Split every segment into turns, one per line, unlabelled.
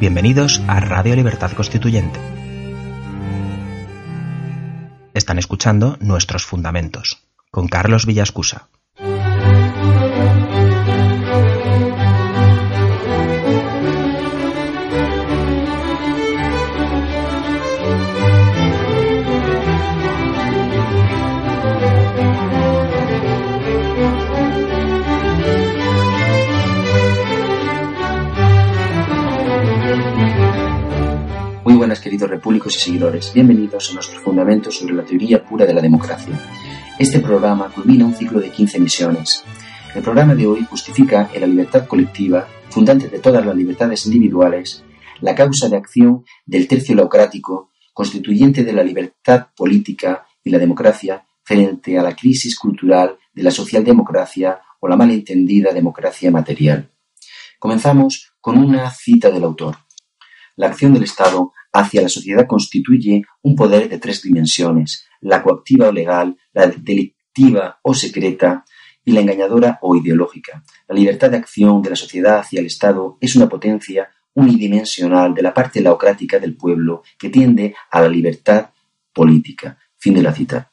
Bienvenidos a Radio Libertad Constituyente. Están escuchando Nuestros Fundamentos con Carlos Villascusa.
Repúblicos y seguidores, bienvenidos a nuestros fundamentos sobre la teoría pura de la democracia. Este programa culmina un ciclo de 15 emisiones. El programa de hoy justifica en la libertad colectiva, fundante de todas las libertades individuales, la causa de acción del tercio laocrático, constituyente de la libertad política y la democracia frente a la crisis cultural de la socialdemocracia o la malentendida democracia material. Comenzamos con una cita del autor. La acción del Estado hacia la sociedad constituye un poder de tres dimensiones, la coactiva o legal, la delictiva o secreta y la engañadora o ideológica. La libertad de acción de la sociedad hacia el Estado es una potencia unidimensional de la parte laocrática del pueblo que tiende a la libertad política. Fin de la cita.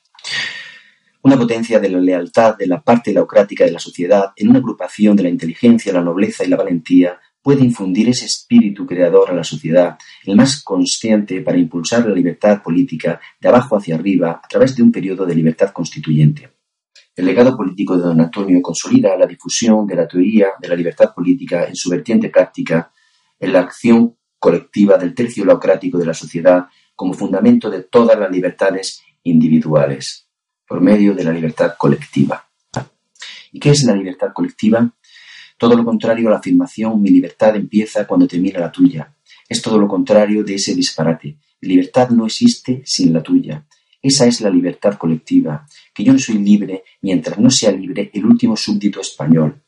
Una potencia de la lealtad de la parte laocrática de la sociedad en una agrupación de la inteligencia, la nobleza y la valentía puede infundir ese espíritu creador a la sociedad, el más consciente para impulsar la libertad política de abajo hacia arriba a través de un periodo de libertad constituyente. El legado político de don Antonio consolida la difusión de la teoría de la libertad política en su vertiente práctica, en la acción colectiva del tercio laocrático de la sociedad como fundamento de todas las libertades individuales, por medio de la libertad colectiva. ¿Y qué es la libertad colectiva? Todo lo contrario a la afirmación mi libertad empieza cuando termina la tuya. Es todo lo contrario de ese disparate. Libertad no existe sin la tuya. Esa es la libertad colectiva, que yo no soy libre mientras no sea libre el último súbdito español.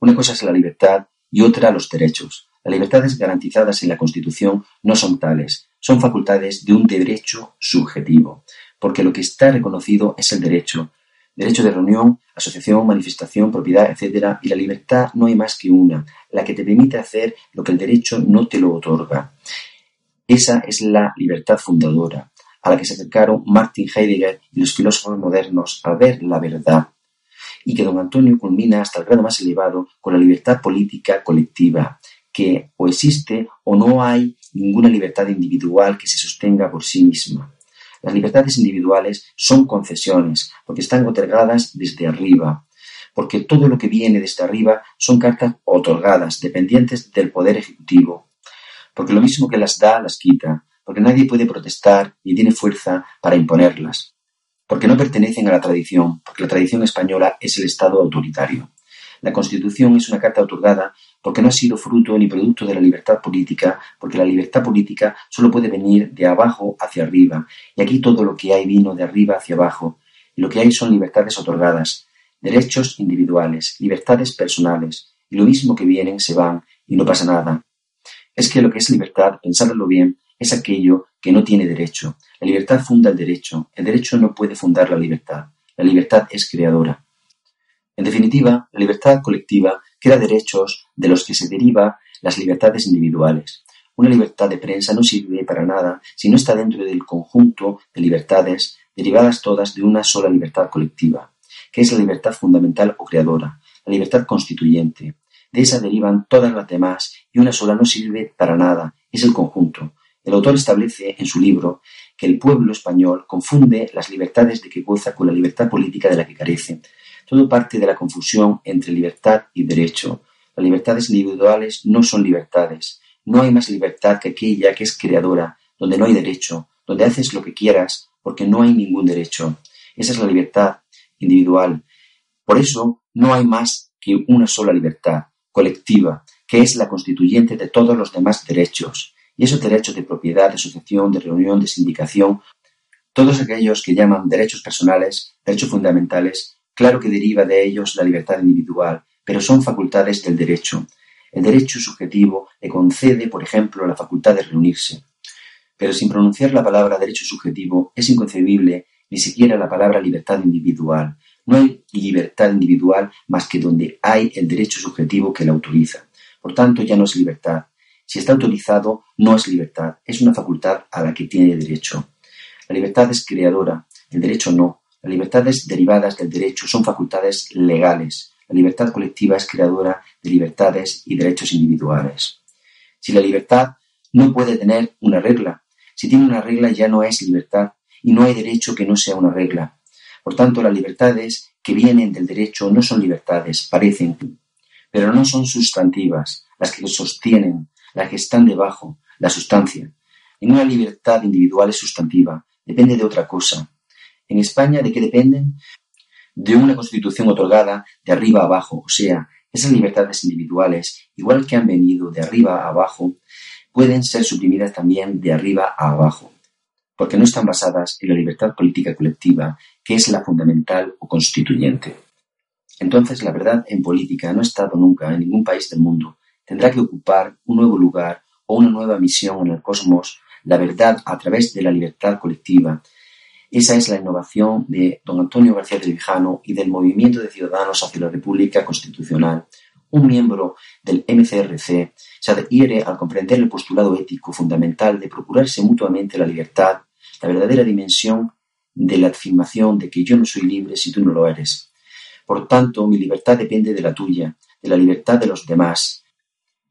Una cosa es la libertad y otra los derechos. Las libertades garantizadas en la Constitución no son tales, son facultades de un derecho subjetivo, porque lo que está reconocido es el derecho, derecho de reunión, asociación, manifestación, propiedad, etc. Y la libertad no hay más que una, la que te permite hacer lo que el derecho no te lo otorga. Esa es la libertad fundadora, a la que se acercaron Martin Heidegger y los filósofos modernos al ver la verdad, y que don Antonio culmina hasta el grado más elevado con la libertad política colectiva, que o existe o no hay ninguna libertad individual que se sostenga por sí misma. Las libertades individuales son concesiones, porque están otorgadas desde arriba, porque todo lo que viene desde arriba son cartas otorgadas, dependientes del poder ejecutivo, porque lo mismo que las da, las quita, porque nadie puede protestar ni tiene fuerza para imponerlas, porque no pertenecen a la tradición, porque la tradición española es el Estado autoritario. La Constitución es una carta otorgada porque no ha sido fruto ni producto de la libertad política, porque la libertad política solo puede venir de abajo hacia arriba, y aquí todo lo que hay vino de arriba hacia abajo, y lo que hay son libertades otorgadas, derechos individuales, libertades personales, y lo mismo que vienen se van, y no pasa nada. Es que lo que es libertad, pensadlo bien, es aquello que no tiene derecho. La libertad funda el derecho, el derecho no puede fundar la libertad. La libertad es creadora. En definitiva, la libertad colectiva crea derechos de los que se deriva las libertades individuales. Una libertad de prensa no sirve para nada si no está dentro del conjunto de libertades derivadas todas de una sola libertad colectiva, que es la libertad fundamental o creadora, la libertad constituyente. De esa derivan todas las demás y una sola no sirve para nada, es el conjunto. El autor establece en su libro que el pueblo español confunde las libertades de que goza con la libertad política de la que carece, todo parte de la confusión entre libertad y derecho. Las libertades individuales no son libertades. No hay más libertad que aquella que es creadora, donde no hay derecho, donde haces lo que quieras, porque no hay ningún derecho. Esa es la libertad individual. Por eso no hay más que una sola libertad, colectiva, que es la constituyente de todos los demás derechos. Y esos derechos de propiedad, de asociación, de reunión, de sindicación, todos aquellos que llaman derechos personales, derechos fundamentales, Claro que deriva de ellos la libertad individual, pero son facultades del derecho. El derecho subjetivo le concede, por ejemplo, la facultad de reunirse. Pero sin pronunciar la palabra derecho subjetivo es inconcebible ni siquiera la palabra libertad individual. No hay libertad individual más que donde hay el derecho subjetivo que la autoriza. Por tanto, ya no es libertad, si está autorizado, no es libertad, es una facultad a la que tiene derecho. La libertad es creadora, el derecho no. Las libertades derivadas del derecho son facultades legales. La libertad colectiva es creadora de libertades y derechos individuales. Si la libertad no puede tener una regla, si tiene una regla ya no es libertad y no hay derecho que no sea una regla. Por tanto, las libertades que vienen del derecho no son libertades, parecen, pero no son sustantivas, las que sostienen, las que están debajo, la sustancia. Ninguna libertad individual es sustantiva, depende de otra cosa. En España, ¿de qué dependen? De una constitución otorgada de arriba a abajo, o sea, esas libertades individuales, igual que han venido de arriba a abajo, pueden ser suprimidas también de arriba a abajo, porque no están basadas en la libertad política colectiva, que es la fundamental o constituyente. Entonces, la verdad en política no ha estado nunca en ningún país del mundo. Tendrá que ocupar un nuevo lugar o una nueva misión en el cosmos, la verdad a través de la libertad colectiva. Esa es la innovación de don Antonio García de Vijano y del movimiento de ciudadanos hacia la República Constitucional. Un miembro del MCRC se adhiere al comprender el postulado ético fundamental de procurarse mutuamente la libertad, la verdadera dimensión de la afirmación de que yo no soy libre si tú no lo eres. Por tanto, mi libertad depende de la tuya, de la libertad de los demás.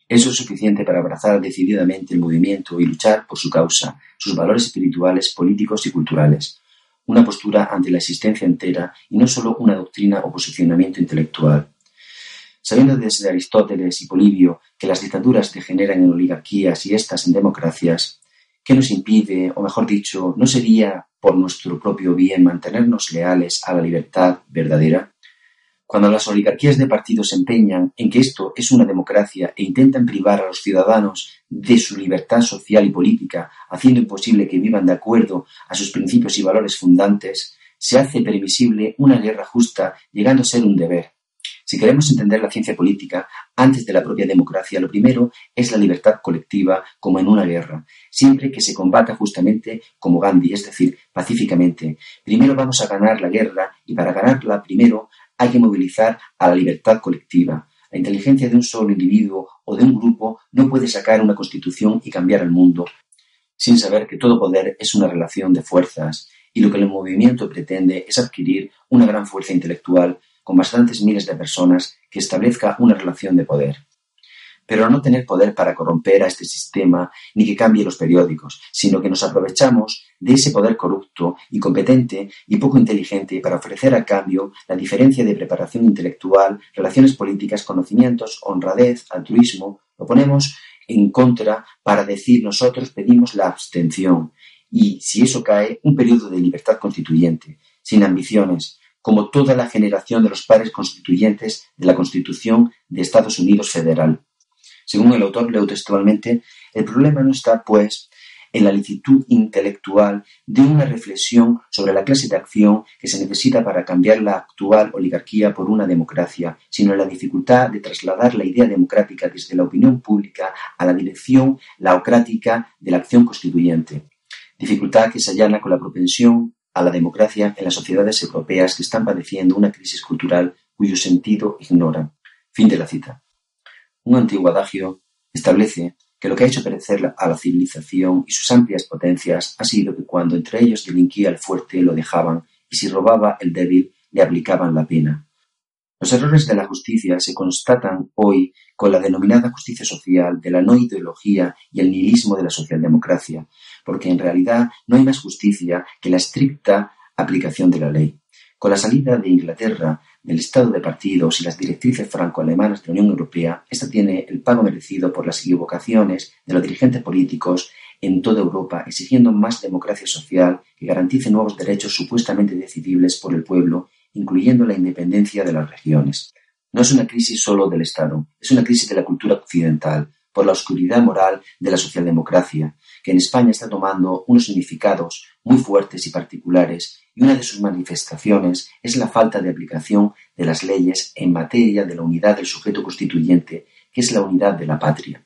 Eso es suficiente para abrazar decididamente el movimiento y luchar por su causa, sus valores espirituales, políticos y culturales. Una postura ante la existencia entera y no solo una doctrina o posicionamiento intelectual. Sabiendo desde Aristóteles y Polibio que las dictaduras degeneran en oligarquías y éstas en democracias, ¿qué nos impide, o mejor dicho, no sería por nuestro propio bien mantenernos leales a la libertad verdadera? Cuando las oligarquías de partidos se empeñan en que esto es una democracia e intentan privar a los ciudadanos de su libertad social y política, haciendo imposible que vivan de acuerdo a sus principios y valores fundantes, se hace permisible una guerra justa, llegando a ser un deber. Si queremos entender la ciencia política antes de la propia democracia, lo primero es la libertad colectiva como en una guerra, siempre que se combata justamente como Gandhi, es decir, pacíficamente. Primero vamos a ganar la guerra y para ganarla primero hay que movilizar a la libertad colectiva. La inteligencia de un solo individuo o de un grupo no puede sacar una constitución y cambiar el mundo sin saber que todo poder es una relación de fuerzas y lo que el movimiento pretende es adquirir una gran fuerza intelectual con bastantes miles de personas que establezca una relación de poder. Pero no tener poder para corromper a este sistema ni que cambie los periódicos, sino que nos aprovechamos de ese poder corrupto, incompetente y poco inteligente para ofrecer a cambio la diferencia de preparación intelectual, relaciones políticas, conocimientos, honradez, altruismo, lo ponemos en contra para decir nosotros pedimos la abstención y, si eso cae, un periodo de libertad constituyente, sin ambiciones, como toda la generación de los padres constituyentes de la Constitución de Estados Unidos Federal. Según el autor, leo textualmente, el problema no está, pues, en la licitud intelectual de una reflexión sobre la clase de acción que se necesita para cambiar la actual oligarquía por una democracia, sino en la dificultad de trasladar la idea democrática desde la opinión pública a la dirección laocrática de la acción constituyente. Dificultad que se allana con la propensión a la democracia en las sociedades europeas que están padeciendo una crisis cultural cuyo sentido ignoran. Fin de la cita. Un antiguo adagio establece que lo que ha hecho perecer a la civilización y sus amplias potencias ha sido que cuando entre ellos delinquía el fuerte lo dejaban y si robaba el débil le aplicaban la pena. Los errores de la justicia se constatan hoy con la denominada justicia social de la no ideología y el nihilismo de la socialdemocracia, porque en realidad no hay más justicia que la estricta aplicación de la ley. Con la salida de Inglaterra del estado de partidos y las directrices franco-alemanas de la Unión Europea, esta tiene el pago merecido por las equivocaciones de los dirigentes políticos en toda Europa, exigiendo más democracia social que garantice nuevos derechos supuestamente decidibles por el pueblo incluyendo la independencia de las regiones. No es una crisis solo del Estado, es una crisis de la cultura occidental, por la oscuridad moral de la socialdemocracia, que en España está tomando unos significados muy fuertes y particulares, y una de sus manifestaciones es la falta de aplicación de las leyes en materia de la unidad del sujeto constituyente, que es la unidad de la patria.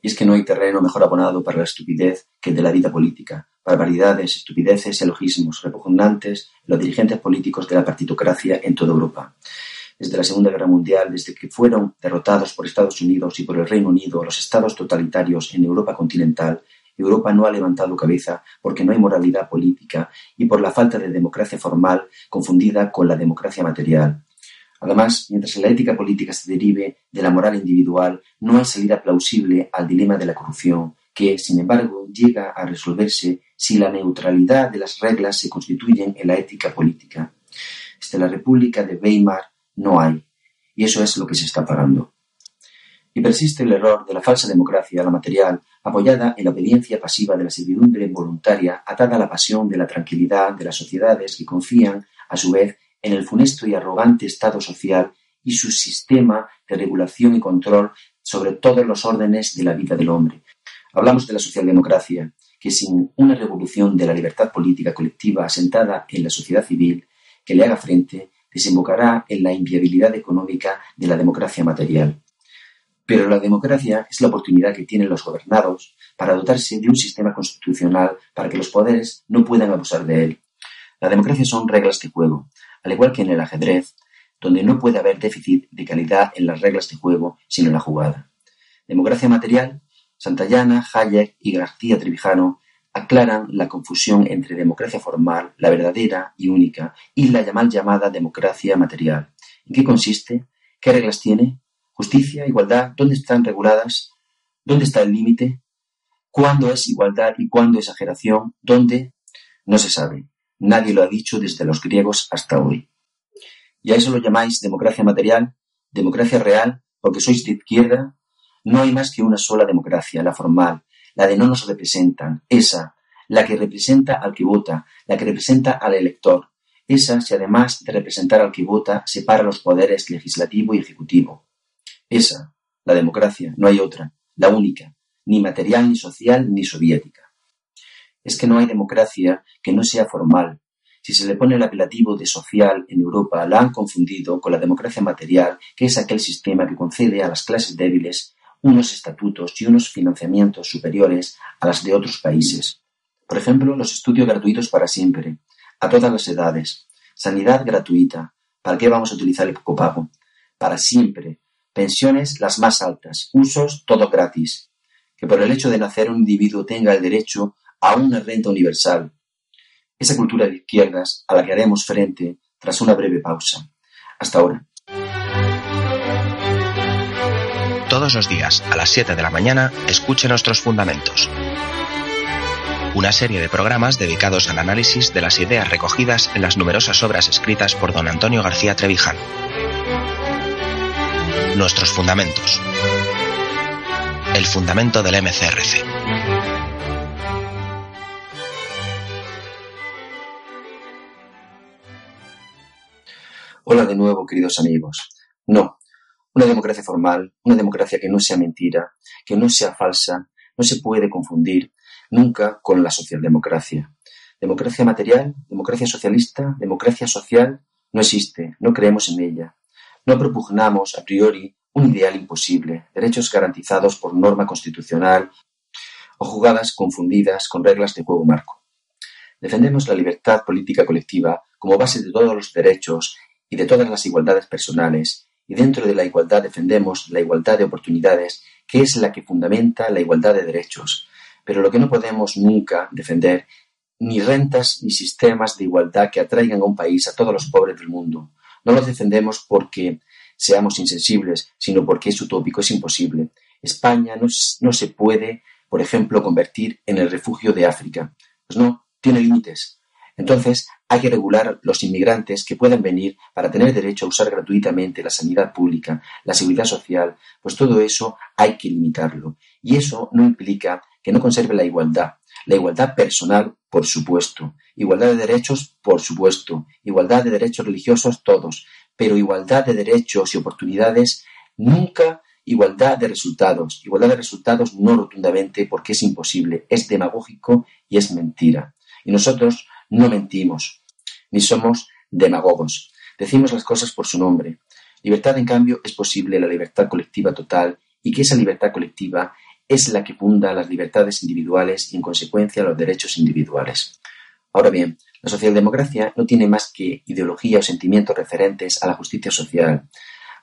Y es que no hay terreno mejor abonado para la estupidez que el de la vida política, barbaridades, estupideces, elogismos repugnantes los dirigentes políticos de la partitocracia en toda Europa. Desde la Segunda Guerra Mundial, desde que fueron derrotados por Estados Unidos y por el Reino Unido los estados totalitarios en Europa continental, Europa no ha levantado cabeza porque no hay moralidad política y por la falta de democracia formal confundida con la democracia material. Además, mientras la ética política se derive de la moral individual, no hay salida plausible al dilema de la corrupción, que, sin embargo, llega a resolverse si la neutralidad de las reglas se constituyen en la ética política. Desde la República de Weimar no hay, y eso es lo que se está pagando. Y persiste el error de la falsa democracia, la material, apoyada en la obediencia pasiva de la servidumbre voluntaria, atada a la pasión de la tranquilidad de las sociedades que confían, a su vez, en el funesto y arrogante Estado social y su sistema de regulación y control sobre todos los órdenes de la vida del hombre. Hablamos de la socialdemocracia, que sin una revolución de la libertad política colectiva asentada en la sociedad civil que le haga frente, desembocará en la inviabilidad económica de la democracia material. Pero la democracia es la oportunidad que tienen los gobernados para dotarse de un sistema constitucional para que los poderes no puedan abusar de él. La democracia son reglas de juego, al igual que en el ajedrez, donde no puede haber déficit de calidad en las reglas de juego, sino en la jugada. Democracia material, Santayana, Hayek y García Trevijano aclaran la confusión entre democracia formal, la verdadera y única, y la mal llamada democracia material. ¿En qué consiste? ¿Qué reglas tiene? ¿Justicia? ¿Igualdad? ¿Dónde están reguladas? ¿Dónde está el límite? ¿Cuándo es igualdad y cuándo exageración? ¿Dónde? No se sabe. Nadie lo ha dicho desde los griegos hasta hoy. ¿Y a eso lo llamáis democracia material? ¿Democracia real? ¿Porque sois de izquierda? No hay más que una sola democracia, la formal, la de no nos representan, esa, la que representa al que vota, la que representa al elector. Esa, si además de representar al que vota, separa los poderes legislativo y ejecutivo. Esa, la democracia, no hay otra, la única, ni material, ni social, ni soviética es que no hay democracia que no sea formal. Si se le pone el apelativo de social en Europa, la han confundido con la democracia material, que es aquel sistema que concede a las clases débiles unos estatutos y unos financiamientos superiores a las de otros países. Por ejemplo, los estudios gratuitos para siempre, a todas las edades, sanidad gratuita, ¿para qué vamos a utilizar el copago? Para siempre, pensiones las más altas, usos todo gratis, que por el hecho de nacer un individuo tenga el derecho a una renta universal. Esa cultura de izquierdas a la que haremos frente tras una breve pausa. Hasta ahora.
Todos los días, a las 7 de la mañana, escuche nuestros fundamentos. Una serie de programas dedicados al análisis de las ideas recogidas en las numerosas obras escritas por don Antonio García Trevijano. Nuestros fundamentos. El fundamento del MCRC.
Hola de nuevo, queridos amigos. No, una democracia formal, una democracia que no sea mentira, que no sea falsa, no se puede confundir nunca con la socialdemocracia. Democracia material, democracia socialista, democracia social, no existe, no creemos en ella. No propugnamos a priori un ideal imposible, derechos garantizados por norma constitucional o jugadas confundidas con reglas de juego marco. Defendemos la libertad política colectiva como base de todos los derechos y de todas las igualdades personales, y dentro de la igualdad defendemos la igualdad de oportunidades, que es la que fundamenta la igualdad de derechos. Pero lo que no podemos nunca defender, ni rentas ni sistemas de igualdad que atraigan a un país a todos los pobres del mundo. No los defendemos porque seamos insensibles, sino porque es utópico, es imposible. España no, no se puede, por ejemplo, convertir en el refugio de África. Pues no, tiene límites. Entonces, hay que regular los inmigrantes que puedan venir para tener derecho a usar gratuitamente la sanidad pública, la seguridad social, pues todo eso hay que limitarlo. Y eso no implica que no conserve la igualdad. La igualdad personal, por supuesto. Igualdad de derechos, por supuesto. Igualdad de derechos religiosos, todos. Pero igualdad de derechos y oportunidades, nunca igualdad de resultados. Igualdad de resultados no rotundamente porque es imposible, es demagógico y es mentira. Y nosotros no mentimos, ni somos demagogos. Decimos las cosas por su nombre. Libertad, en cambio, es posible la libertad colectiva total y que esa libertad colectiva es la que funda las libertades individuales y, en consecuencia, los derechos individuales. Ahora bien, La socialdemocracia no tiene más que ideología o sentimientos referentes a la justicia social.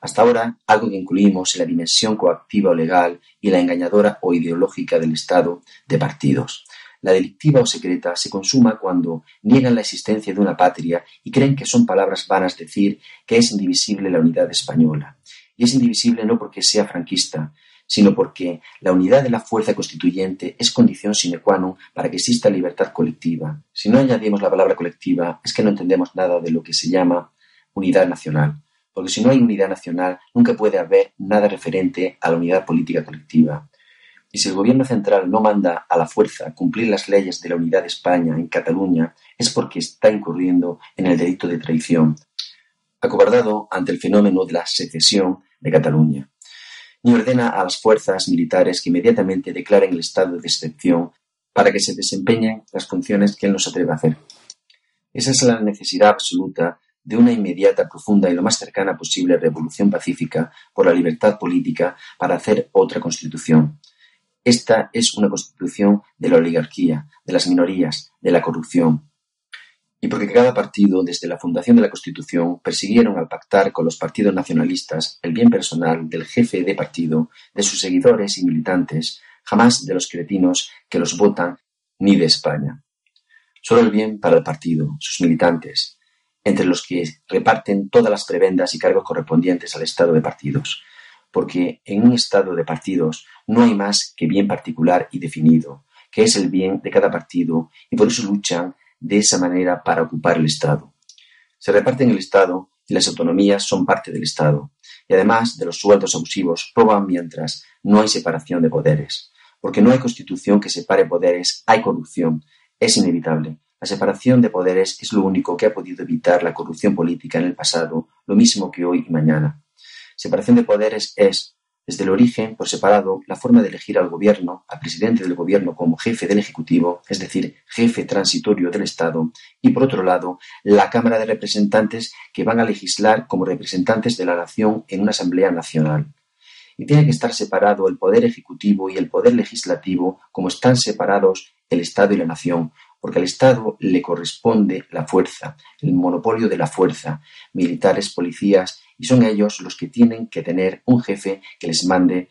Hasta ahora, algo que incluimos en la dimensión coactiva o legal y la engañadora o ideológica del Estado de partidos. La delictiva o secreta se consuma cuando niegan la existencia de una patria y creen que son palabras vanas decir que es indivisible la unidad española. Y es indivisible no porque sea franquista, sino porque la unidad de la fuerza constituyente es condición sine qua non para que exista libertad colectiva. Si no añadimos la palabra colectiva, es que no entendemos nada de lo que se llama unidad nacional, porque si no hay unidad nacional, nunca puede haber nada referente a la unidad política colectiva. Y si el gobierno central no manda a la fuerza cumplir las leyes de la unidad de España en Cataluña, es porque está incurriendo en el delito de traición, acobardado ante el fenómeno de la secesión de Cataluña ni ordena a las fuerzas militares que inmediatamente declaren el estado de excepción para que se desempeñen las funciones que él no se atreve a hacer. Esa es la necesidad absoluta de una inmediata, profunda y lo más cercana posible revolución pacífica por la libertad política para hacer otra constitución. Esta es una constitución de la oligarquía, de las minorías, de la corrupción, y porque cada partido, desde la fundación de la Constitución, persiguieron al pactar con los partidos nacionalistas el bien personal del jefe de partido, de sus seguidores y militantes, jamás de los cretinos que los votan, ni de España. Solo el bien para el partido, sus militantes, entre los que reparten todas las prebendas y cargos correspondientes al estado de partidos, porque en un estado de partidos no hay más que bien particular y definido, que es el bien de cada partido, y por eso luchan de esa manera para ocupar el Estado. Se reparten el Estado y las autonomías son parte del Estado, y además de los sueldos abusivos roban mientras no hay separación de poderes. Porque no hay constitución que separe poderes, hay corrupción. Es inevitable. La separación de poderes es lo único que ha podido evitar la corrupción política en el pasado, lo mismo que hoy y mañana. Separación de poderes es, desde el origen, por separado, la forma de elegir al gobierno, al presidente del gobierno como jefe del Ejecutivo, es decir, jefe transitorio del Estado, y por otro lado, la Cámara de Representantes que van a legislar como representantes de la nación en una Asamblea Nacional. Y tiene que estar separado el Poder Ejecutivo y el Poder Legislativo como están separados el Estado y la nación, porque al Estado le corresponde la fuerza, el monopolio de la fuerza, militares, policías y son ellos los que tienen que tener un jefe que les mande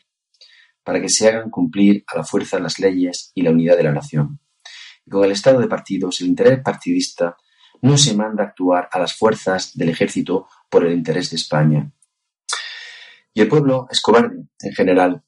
para que se hagan cumplir a la fuerza las leyes y la unidad de la nación. Y con el estado de partidos, el interés partidista no se manda a actuar a las fuerzas del ejército por el interés de España. Y el pueblo es cobarde, en general.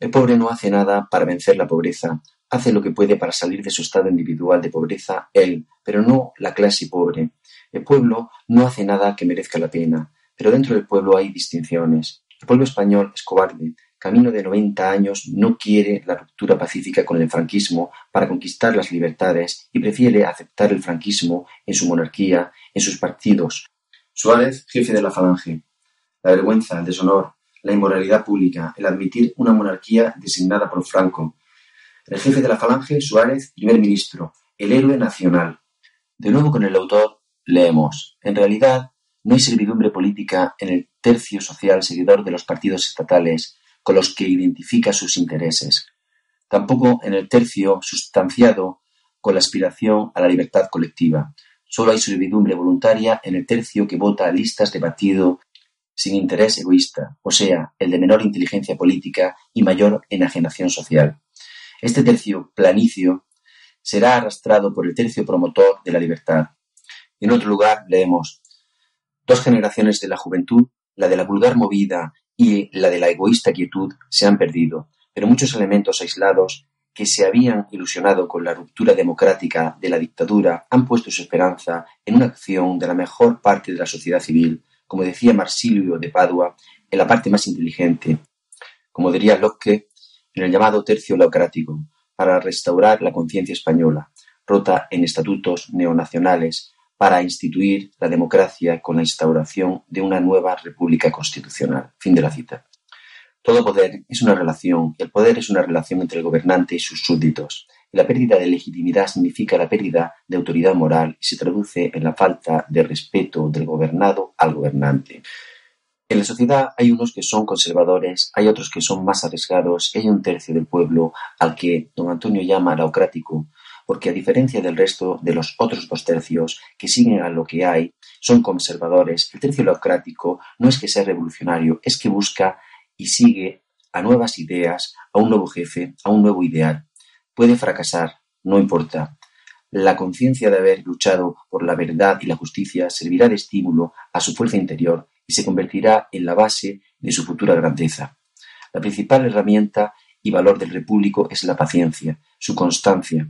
El pobre no hace nada para vencer la pobreza, hace lo que puede para salir de su estado individual de pobreza él, pero no la clase pobre. El pueblo no hace nada que merezca la pena. Pero dentro del pueblo hay distinciones. El pueblo español es cobarde. Camino de 90 años no quiere la ruptura pacífica con el franquismo para conquistar las libertades y prefiere aceptar el franquismo en su monarquía, en sus partidos. Suárez, jefe de la Falange. La vergüenza, el deshonor, la inmoralidad pública, el admitir una monarquía designada por Franco. El jefe de la Falange, Suárez, primer ministro, el héroe nacional. De nuevo con el autor, leemos. En realidad, no hay servidumbre política en el tercio social seguidor de los partidos estatales con los que identifica sus intereses, tampoco en el tercio sustanciado con la aspiración a la libertad colectiva. Solo hay servidumbre voluntaria en el tercio que vota a listas de partido sin interés egoísta, o sea, el de menor inteligencia política y mayor enajenación social. Este tercio planicio será arrastrado por el tercio promotor de la libertad. En otro lugar leemos Dos generaciones de la juventud, la de la vulgar movida y la de la egoísta quietud, se han perdido, pero muchos elementos aislados que se habían ilusionado con la ruptura democrática de la dictadura han puesto su esperanza en una acción de la mejor parte de la sociedad civil, como decía Marsilio de Padua, en la parte más inteligente, como diría Locke, en el llamado tercio laocrático, para restaurar la conciencia española, rota en estatutos neonacionales, para instituir la democracia con la instauración de una nueva república constitucional. Fin de la cita. Todo poder es una relación, y el poder es una relación entre el gobernante y sus súbditos. Y la pérdida de legitimidad significa la pérdida de autoridad moral y se traduce en la falta de respeto del gobernado al gobernante. En la sociedad hay unos que son conservadores, hay otros que son más arriesgados y hay un tercio del pueblo al que don Antonio llama laocrático, porque a diferencia del resto de los otros dos tercios que siguen a lo que hay, son conservadores, el tercio democrático no es que sea revolucionario, es que busca y sigue a nuevas ideas, a un nuevo jefe, a un nuevo ideal. Puede fracasar, no importa. La conciencia de haber luchado por la verdad y la justicia servirá de estímulo a su fuerza interior y se convertirá en la base de su futura grandeza. La principal herramienta y valor del repúblico es la paciencia, su constancia,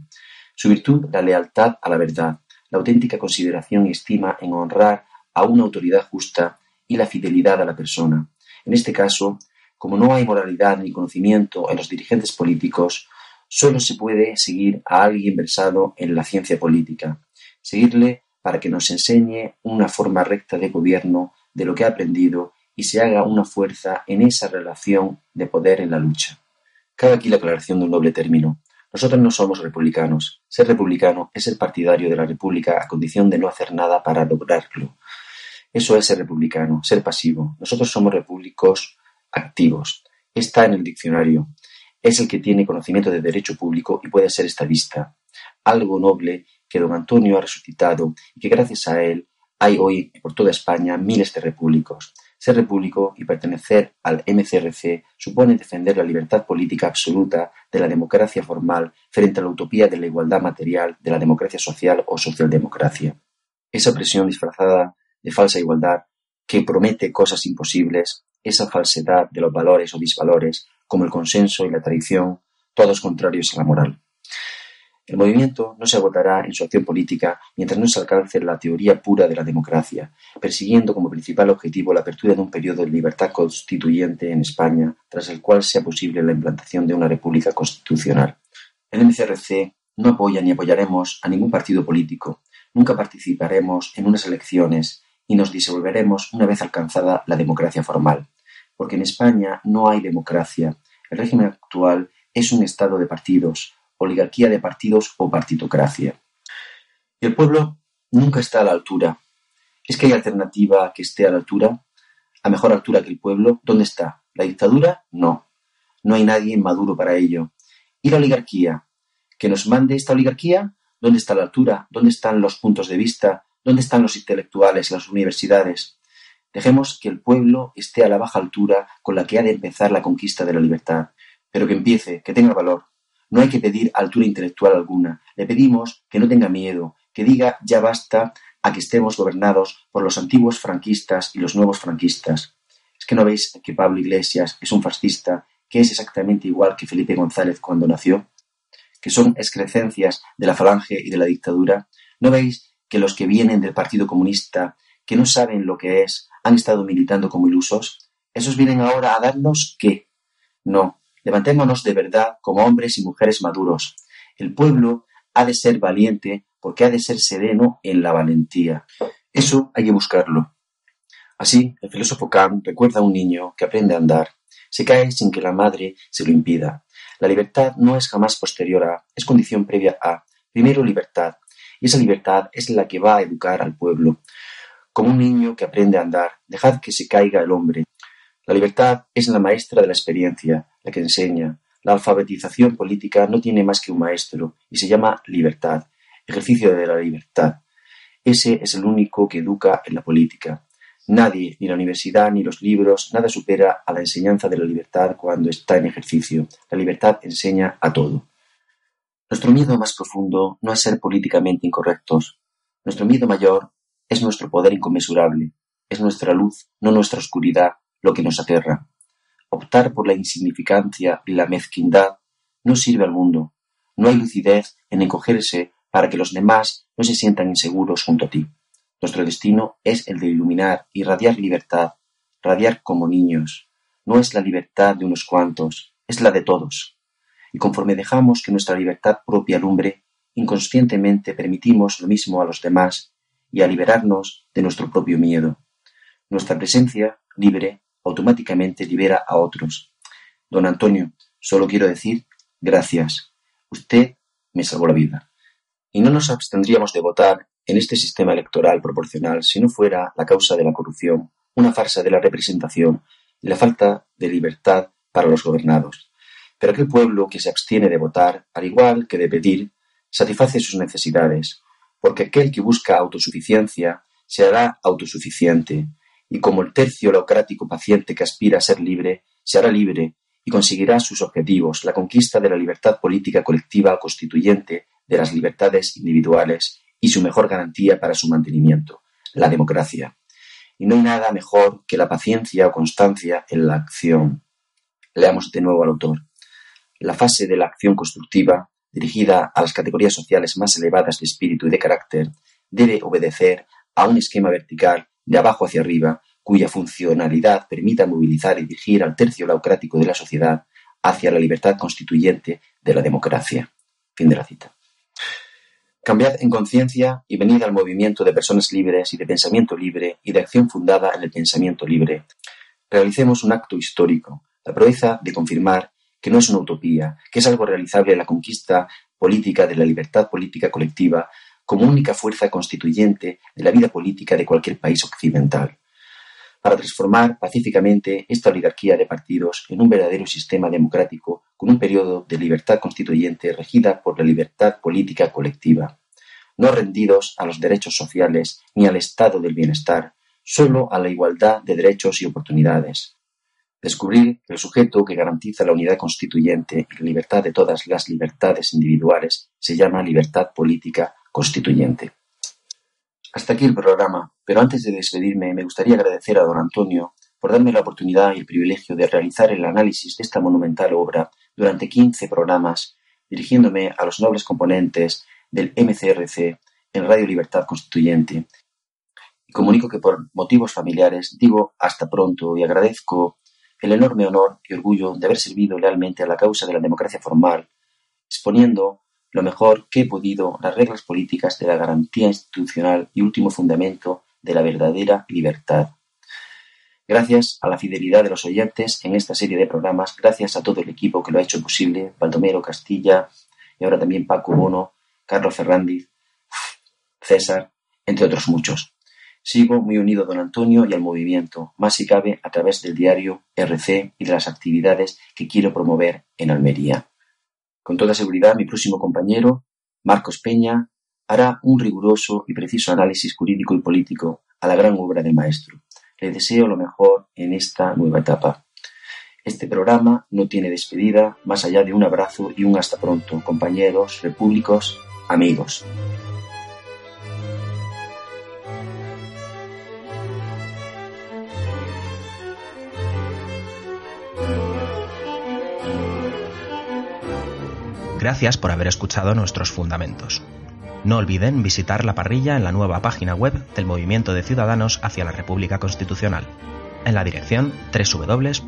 su virtud la lealtad a la verdad, la auténtica consideración y estima en honrar a una autoridad justa y la fidelidad a la persona. En este caso, como no hay moralidad ni conocimiento en los dirigentes políticos, solo se puede seguir a alguien versado en la ciencia política, seguirle para que nos enseñe una forma recta de gobierno de lo que ha aprendido y se haga una fuerza en esa relación de poder en la lucha. Cabe aquí la aclaración de un doble término. Nosotros no somos republicanos. Ser republicano es ser partidario de la república a condición de no hacer nada para lograrlo. Eso es ser republicano, ser pasivo. Nosotros somos repúblicos activos. Está en el diccionario. Es el que tiene conocimiento de derecho público y puede ser estadista. Algo noble que don Antonio ha resucitado y que gracias a él hay hoy por toda España miles de repúblicos. Ser repúblico y pertenecer al MCRC supone defender la libertad política absoluta de la democracia formal frente a la utopía de la igualdad material de la democracia social o socialdemocracia. Esa opresión disfrazada de falsa igualdad que promete cosas imposibles, esa falsedad de los valores o disvalores, como el consenso y la tradición, todos contrarios a la moral. El movimiento no se agotará en su acción política mientras no se alcance la teoría pura de la democracia, persiguiendo como principal objetivo la apertura de un periodo de libertad constituyente en España, tras el cual sea posible la implantación de una república constitucional. El MCRC no apoya ni apoyaremos a ningún partido político, nunca participaremos en unas elecciones y nos disolveremos una vez alcanzada la democracia formal, porque en España no hay democracia. El régimen actual es un estado de partidos, oligarquía de partidos o partitocracia. Y el pueblo nunca está a la altura. ¿Es que hay alternativa que esté a la altura? ¿A mejor altura que el pueblo? ¿Dónde está? ¿La dictadura? No. No hay nadie maduro para ello. ¿Y la oligarquía? ¿Que nos mande esta oligarquía? ¿Dónde está la altura? ¿Dónde están los puntos de vista? ¿Dónde están los intelectuales, las universidades? Dejemos que el pueblo esté a la baja altura con la que ha de empezar la conquista de la libertad, pero que empiece, que tenga valor, no hay que pedir altura intelectual alguna. Le pedimos que no tenga miedo, que diga ya basta a que estemos gobernados por los antiguos franquistas y los nuevos franquistas. ¿Es que no veis que Pablo Iglesias es un fascista que es exactamente igual que Felipe González cuando nació? ¿Que son excrecencias de la falange y de la dictadura? ¿No veis que los que vienen del Partido Comunista, que no saben lo que es, han estado militando como ilusos? ¿Esos vienen ahora a darnos qué? No, Levantémonos de verdad como hombres y mujeres maduros. El pueblo ha de ser valiente porque ha de ser sereno en la valentía. Eso hay que buscarlo. Así, el filósofo Kant recuerda a un niño que aprende a andar. Se cae sin que la madre se lo impida. La libertad no es jamás posterior a, es condición previa a, primero libertad, y esa libertad es la que va a educar al pueblo. Como un niño que aprende a andar, dejad que se caiga el hombre, la libertad es la maestra de la experiencia, la que enseña. La alfabetización política no tiene más que un maestro y se llama libertad, ejercicio de la libertad. Ese es el único que educa en la política. Nadie, ni la universidad ni los libros, nada supera a la enseñanza de la libertad cuando está en ejercicio. La libertad enseña a todo. Nuestro miedo más profundo no es ser políticamente incorrectos. Nuestro miedo mayor es nuestro poder inconmensurable, es nuestra luz, no nuestra oscuridad, lo que nos aterra. Optar por la insignificancia y la mezquindad no sirve al mundo. No hay lucidez en encogerse para que los demás no se sientan inseguros junto a ti. Nuestro destino es el de iluminar y radiar libertad, radiar como niños. No es la libertad de unos cuantos, es la de todos. Y conforme dejamos que nuestra libertad propia alumbre, inconscientemente permitimos lo mismo a los demás y a liberarnos de nuestro propio miedo. Nuestra presencia libre automáticamente libera a otros. Don Antonio, solo quiero decir gracias. Usted me salvó la vida. Y no nos abstendríamos de votar en este sistema electoral proporcional si no fuera la causa de la corrupción, una farsa de la representación y la falta de libertad para los gobernados. Pero aquel pueblo que se abstiene de votar, al igual que de pedir, satisface sus necesidades, porque aquel que busca autosuficiencia se hará autosuficiente, y como el tercio laocrático paciente que aspira a ser libre, se hará libre y conseguirá sus objetivos, la conquista de la libertad política colectiva constituyente de las libertades individuales y su mejor garantía para su mantenimiento, la democracia. Y no hay nada mejor que la paciencia o constancia en la acción. Leamos de nuevo al autor. La fase de la acción constructiva, dirigida a las categorías sociales más elevadas de espíritu y de carácter, debe obedecer a un esquema vertical de abajo hacia arriba, cuya funcionalidad permita movilizar y dirigir al tercio laocrático de la sociedad hacia la libertad constituyente de la democracia. Fin de la cita. Cambiad en conciencia y venid al movimiento de personas libres y de pensamiento libre y de acción fundada en el pensamiento libre. Realicemos un acto histórico, la proeza de confirmar que no es una utopía, que es algo realizable en la conquista política de la libertad política colectiva como única fuerza constituyente de la vida política de cualquier país occidental, para transformar pacíficamente esta oligarquía de partidos en un verdadero sistema democrático con un periodo de libertad constituyente regida por la libertad política colectiva, no rendidos a los derechos sociales ni al estado del bienestar, solo a la igualdad de derechos y oportunidades. Descubrir el sujeto que garantiza la unidad constituyente y la libertad de todas las libertades individuales se llama libertad política constituyente. Hasta aquí el programa, pero antes de despedirme me gustaría agradecer a don Antonio por darme la oportunidad y el privilegio de realizar el análisis de esta monumental obra durante 15 programas, dirigiéndome a los nobles componentes del MCRC en Radio Libertad Constituyente. Y comunico que por motivos familiares digo hasta pronto y agradezco el enorme honor y orgullo de haber servido lealmente a la causa de la democracia formal, exponiendo lo mejor que he podido las reglas políticas de la garantía institucional y último fundamento de la verdadera libertad. Gracias a la fidelidad de los oyentes en esta serie de programas, gracias a todo el equipo que lo ha hecho posible, Baldomero Castilla y ahora también Paco Bono, Carlos Ferrandiz, César, entre otros muchos. Sigo muy unido a don Antonio y al movimiento, más si cabe a través del diario RC y de las actividades que quiero promover en Almería. Con toda seguridad mi próximo compañero, Marcos Peña, hará un riguroso y preciso análisis jurídico y político a la gran obra del maestro. Le deseo lo mejor en esta nueva etapa. Este programa no tiene despedida más allá de un abrazo y un hasta pronto, compañeros, repúblicos, amigos.
Gracias por haber escuchado nuestros fundamentos. No olviden visitar la parrilla en la nueva página web del Movimiento de Ciudadanos hacia la República Constitucional, en la dirección www.mcrc.es.